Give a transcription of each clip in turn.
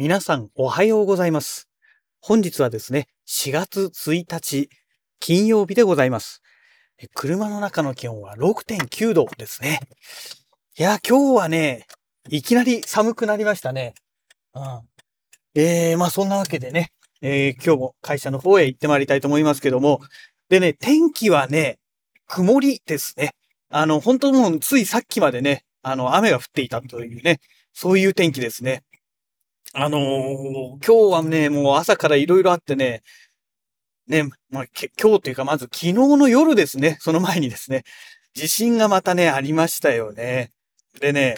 皆さんおはようございます。本日はですね、4月1日金曜日でございます。車の中の気温は6.9度ですね。いや、今日はね、いきなり寒くなりましたね。うん。えー、まあそんなわけでね、えー今日も会社の方へ行ってまいりたいと思いますけども、でね、天気はね、曇りですね。あの、本当もうついさっきまでね、あの、雨が降っていたというね、そういう天気ですね。あのー今日はね、もう朝からいろいろあってね、ね、まあ、今日というか、まず昨日の夜ですね、その前にですね、地震がまたね、ありましたよね。でね、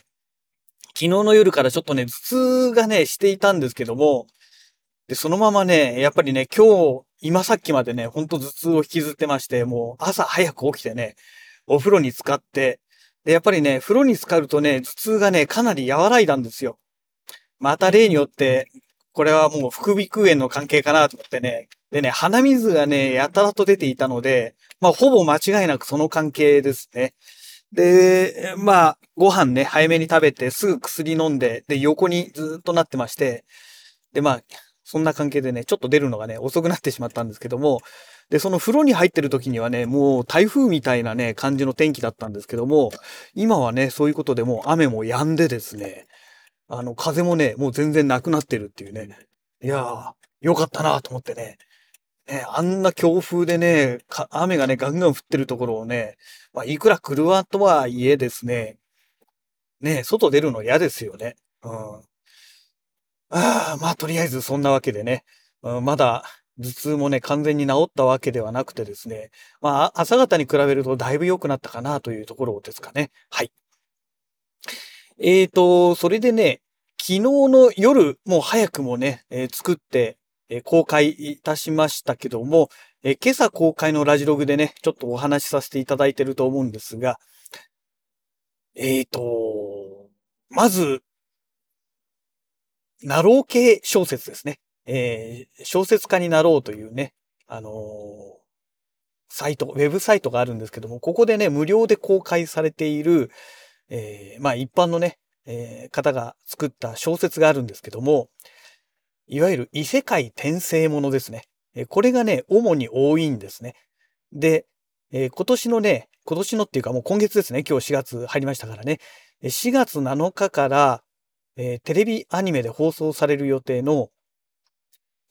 昨日の夜からちょっとね、頭痛がね、していたんですけども、で、そのままね、やっぱりね、今日、今さっきまでね、ほんと頭痛を引きずってまして、もう朝早く起きてね、お風呂に浸かって、で、やっぱりね、風呂に浸かるとね、頭痛がね、かなり和らいだんですよ。また例によって、これはもう副鼻腔炎の関係かなと思ってね。でね、鼻水がね、やたらと出ていたので、まあ、ほぼ間違いなくその関係ですね。で、まあ、ご飯ね、早めに食べて、すぐ薬飲んで、で、横にずっとなってまして、で、まあ、そんな関係でね、ちょっと出るのがね、遅くなってしまったんですけども、で、その風呂に入ってる時にはね、もう台風みたいなね、感じの天気だったんですけども、今はね、そういうことでもう雨も止んでですね、あの、風もね、もう全然なくなってるっていうね。いやー、よかったなと思ってね。ね、あんな強風でね、か雨がね、ガンガン降ってるところをね、まあ、いくら車とはいえですね、ね、外出るの嫌ですよね。うん。ああ、まあ、とりあえずそんなわけでね、うん、まだ頭痛もね、完全に治ったわけではなくてですね、まあ、朝方に比べるとだいぶ良くなったかなというところですかね。はい。えーと、それでね、昨日の夜、もう早くもね、えー作って、えー公開いたしましたけども、えー今朝公開のラジログでね、ちょっとお話しさせていただいてると思うんですが、えーと、まず、ナロー系小説ですね。えー小説家になろうというね、あのーサイト、ウェブサイトがあるんですけども、ここでね、無料で公開されている、えーまあ一般のね、えー方が作った小説があるんですけども、いわゆる異世界転生ものですね。えーこれがね、主に多いんですね。で、えー今年のね、今年のっていうかもう今月ですね、今日4月入りましたからね。4月7日から、えーテレビアニメで放送される予定の、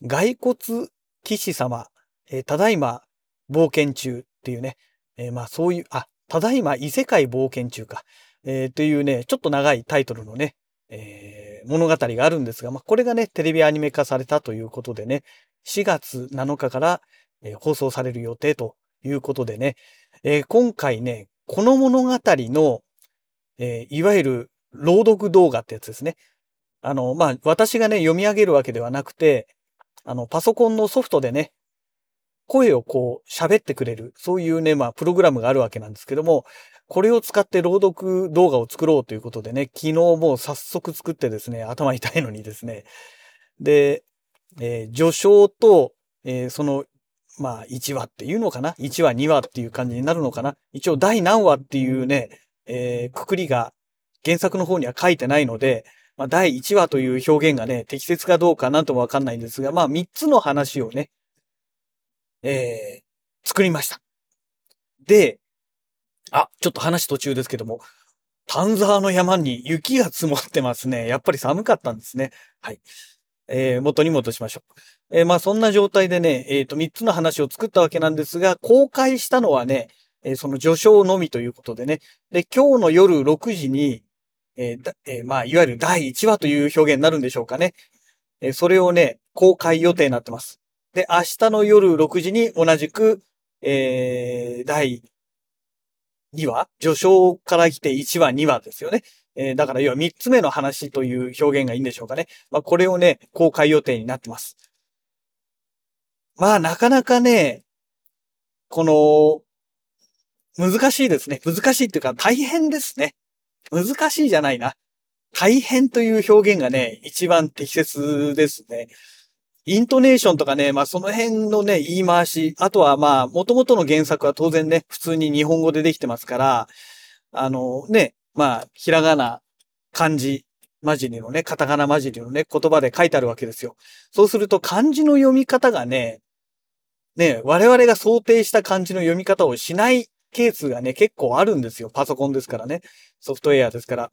骸骨騎士様、えーただいま冒険中っていうね、えーまあそういう、あ、ただいま異世界冒険中か。えーというね、ちょっと長いタイトルのね、えー物語があるんですが、まあ、これがね、テレビアニメ化されたということでね、4月7日から、えー放送される予定ということでね、えー今回ね、この物語の、えーいわゆる朗読動画ってやつですね。あの、まあ、私がね、読み上げるわけではなくて、あの、パソコンのソフトでね、声をこう喋ってくれる、そういうね、まあ、プログラムがあるわけなんですけども、これを使って朗読動画を作ろうということでね、昨日もう早速作ってですね、頭痛いのにですね。で、えー序章と、えーその、まあ、1話っていうのかな ?1 話、2話っていう感じになるのかな？一応、第何話っていうね、えーくくりが原作の方には書いてないので、まあ、第1話という表現がね、適切かどうかなんともわかんないんですが、まあ、3つの話をね、えー作りました。で、あ、ちょっと話途中ですけども、丹沢の山に雪が積もってますね。やっぱり寒かったんですね。はい。えー元に戻しましょう。えーまあそんな状態でね、えっ、と、3つの話を作ったわけなんですが、公開したのはね、えーその序章のみということでね。で、今日の夜6時に、えーえーまあ、いわゆる第1話という表現になるんでしょうかね。えーそれをね、公開予定になってます。で、明日の夜6時に同じく、えー第2話序章から来て1話、2話ですよね。えーだから要は3つ目の話という表現がいいんでしょうかね。まあ、これをね、公開予定になってます。まあ、なかなかね、この、難しいですね。難しいっていうか大変ですね。難しいじゃないな。大変という表現がね、一番適切ですね。イントネーションとかね、まあその辺のね、言い回し、あとはまあ、元々の原作は当然ね、普通に日本語でできてますから、あのね、まあ、ひらがな、漢字、混じりのね、カタカナ混じりのね、言葉で書いてあるわけですよ。そうすると漢字の読み方がね、ね、我々が想定した漢字の読み方をしないケースがね、結構あるんですよ。パソコンですからね。ソフトウェアですから。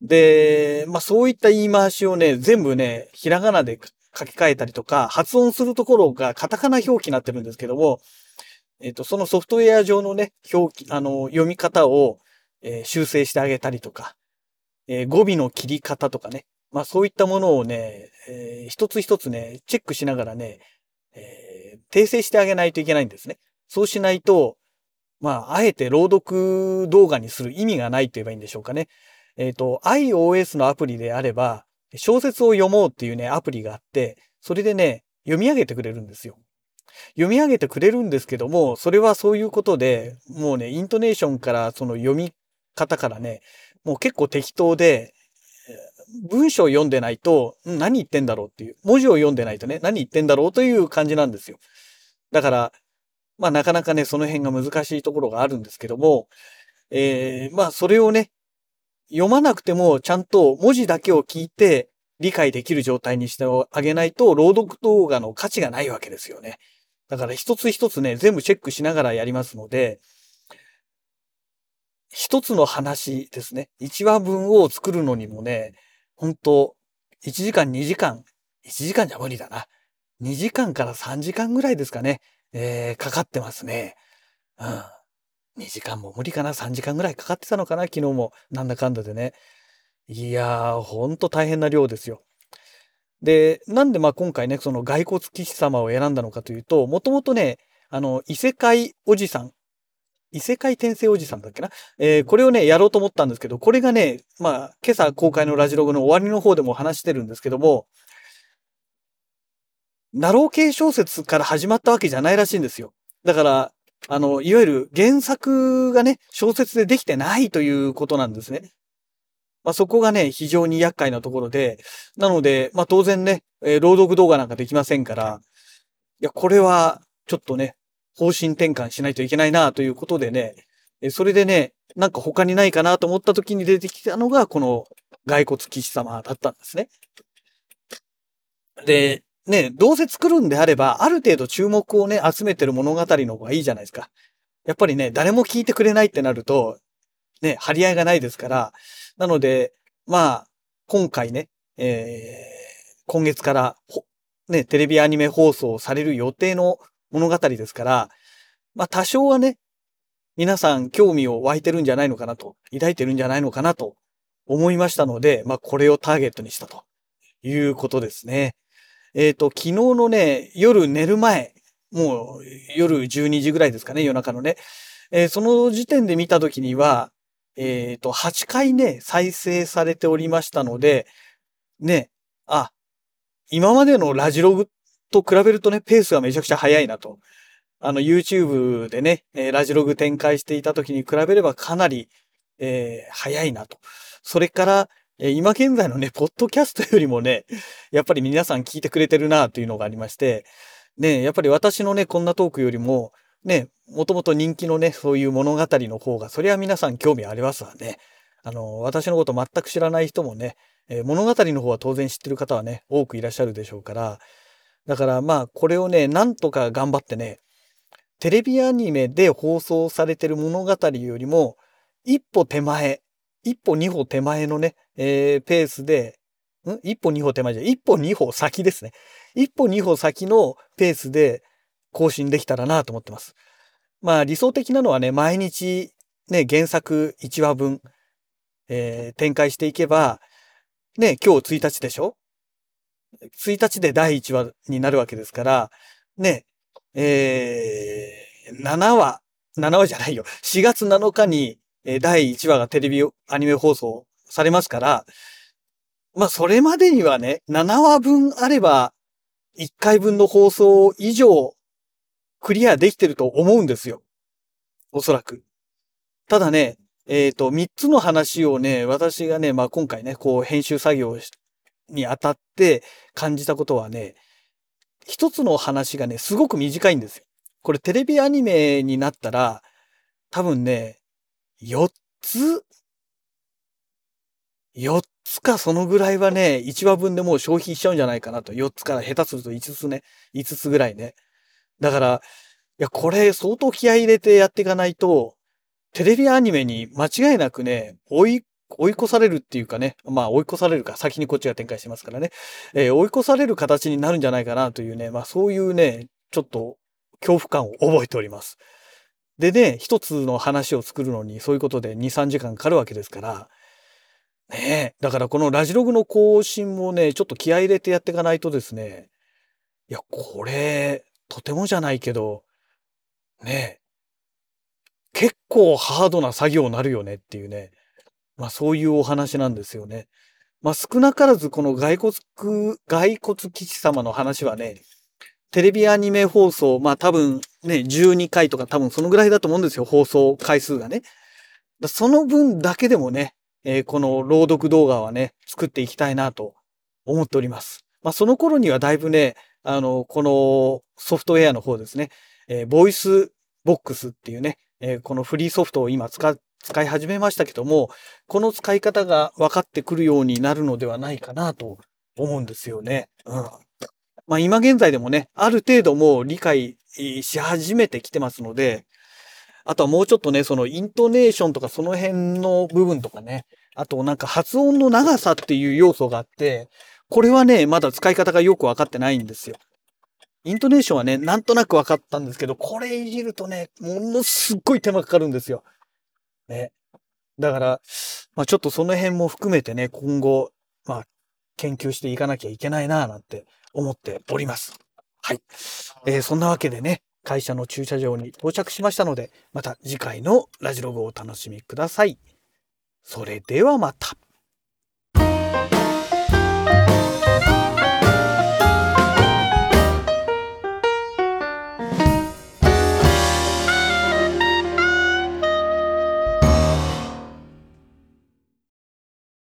で、まあそういった言い回しをね、全部ね、ひらがなで書き換えたりとか、発音するところがカタカナ表記になってるんですけども、えっ、と、そのソフトウェア上のね、表記、あの、読み方を、えー、修正してあげたりとか、えー、語尾の切り方とかね、まあそういったものをね、えー、一つ一つね、チェックしながらね、え訂正してあげないといけないんですね。そうしないと、まあ、あえて朗読動画にする意味がないと言えばいいんでしょうかね。えっ、と、iOS のアプリであれば、小説を読もうっていうね、アプリがあって、それでね、読み上げてくれるんですよ。読み上げてくれるんですけども、それはそういうことで、もうね、イントネーションからその読み方からね、もう結構適当で、文章を読んでないと、何言ってんだろうっていう、文字を読んでないとね、何言ってんだろうという感じなんですよ。だから、まあなかなかね、その辺が難しいところがあるんですけども、えー、まあそれをね、読まなくてもちゃんと文字だけを聞いて理解できる状態にしてあげないと、朗読動画の価値がないわけですよね。だから一つ一つね、全部チェックしながらやりますので、一つの話ですね。一話分を作るのにもね、本当1時間2時間、1時間じゃ無理だな。2時間から3時間ぐらいですかね。えー、かかってますね。うん。2時間も無理かな ?3 時間ぐらいかかってたのかな？昨日も。なんだかんだでね。いやー、ほんと大変な量ですよ。で、なんでまあ今回ね、その骸骨騎士様を選んだのかというと、もともとね、あの、異世界おじさん、異世界転生おじさんだっけな、えー、これをね、やろうと思ったんですけど、これがね、まあ、今朝公開のラジログの終わりの方でも話してるんですけども、ナロー系小説から始まったわけじゃないらしいんですよ。だから、あの、いわゆる原作がね、小説でできてないということなんですね。まあ、そこがね、非常に厄介なところで、なので、まあ、当然ね、えー、朗読動画なんかできませんから、いや、これは、ちょっとね、方針転換しないといけないなということでね、えそれでね、なんか他にないかなと思った時に出てきたのが、この骸骨騎士様だったんですね。で、ね、どうせ作るんであれば、ある程度注目をね、集めてる物語の方がいいじゃないですか。やっぱりね、誰も聞いてくれないってなると、ね、張り合いがないですから、なので、まあ、今回ね、えー、今月から、ね、テレビアニメ放送される予定の物語ですから、まあ多少はね、皆さん興味を湧いてるんじゃないのかなと、抱いてるんじゃないのかなと思いましたので、まあこれをターゲットにしたということですね。えっ、ー、と、昨日のね、夜寝る前、もう夜12時ぐらいですかね、夜中のね。えー、その時点で見た時には、えっ、ー、と、8回ね、再生されておりましたので、ね、あ、今までのラジログと比べるとね、ペースがめちゃくちゃ速いなと。あの、YouTube でね、えラジログ展開していた時に比べればかなり、えー、早いなと。それから、え今現在のね、ポッドキャストよりもね、やっぱり皆さん聞いてくれてるなというのがありまして、ね、やっぱり私のね、こんなトークよりも、ね、もともと人気のね、そういう物語の方が、そりゃ皆さん興味ありますわね。あの、私のこと全く知らない人もね、え、物語の方は当然知ってる方はね、多くいらっしゃるでしょうから、だからまあ、これをね、なんとか頑張ってね、テレビアニメで放送されてる物語よりも、一歩手前、一歩二歩手前のね、えー、ペースで、ん？一歩二歩手前じゃ、一歩二歩先ですね。一歩二歩先のペースで更新できたらなと思ってます。まあ理想的なのはね、毎日ね、原作1話分、えー、展開していけば、ね、今日1日でしょ ?1 日で第1話になるわけですから、ね、えー、7話、7話じゃないよ。4月7日にえ第1話がテレビアニメ放送されますから、まあ、それまでにはね、7話分あれば、1回分の放送以上、クリアできてると思うんですよ。おそらく。ただね、えっ、ー、と、3つの話をね、私がね、まあ、今回ね、こう、編集作業にあたって感じたことはね、一つの話がね、すごく短いんですよ。これテレビアニメになったら、多分ね、4つ、4つかそのぐらいはね、1話分でもう消費しちゃうんじゃないかなと。4つから下手すると5つね、5つぐらいね。だから、いや、これ相当気合入れてやっていかないと、テレビアニメに間違いなくね、追い、追い越されるっていうかね、まあ追い越されるか、先にこっちが展開してますからね、えー、追い越される形になるんじゃないかなというね、まあそういうね、ちょっと恐怖感を覚えております。でね、一つの話を作るのにそういうことで2、3時間かかるわけですから、ねえ、だからこのラジログの更新もね、ちょっと気合入れてやっていかないとですね、いや、これ、とてもじゃないけど、ねえ、結構ハードな作業になるよねっていうね、まあそういうお話なんですよね。まあ少なからずこの骸骨、骸骨騎士様の話はね、テレビアニメ放送、まあ多分ね、12回とか多分そのぐらいだと思うんですよ、放送回数がね。その分だけでもね、えー、この朗読動画はね、作っていきたいなと思っております。まあその頃にはだいぶね、あの、このソフトウェアの方ですね、えー、ボイスボックスっていうね、えー、このフリーソフトを今使、使い始めましたけども、この使い方が分かってくるようになるのではないかなと思うんですよね。うん。まあ今現在でもね、ある程度もう理解し始めてきてますので、あとはもうちょっとね、そのイントネーションとかその辺の部分とかね、あとなんか発音の長さっていう要素があって、これはね、まだ使い方がよくわかってないんですよ。イントネーションはね、なんとなくわかったんですけど、これいじるとね、ものすっごい手間かかるんですよ。ね。だから、まあちょっとその辺も含めてね、今後、まあ研究していかなきゃいけないなぁなんて思っております。はい。えー、そんなわけでね、会社の駐車場に到着しましたので、また次回のラジログをお楽しみください。それではまた。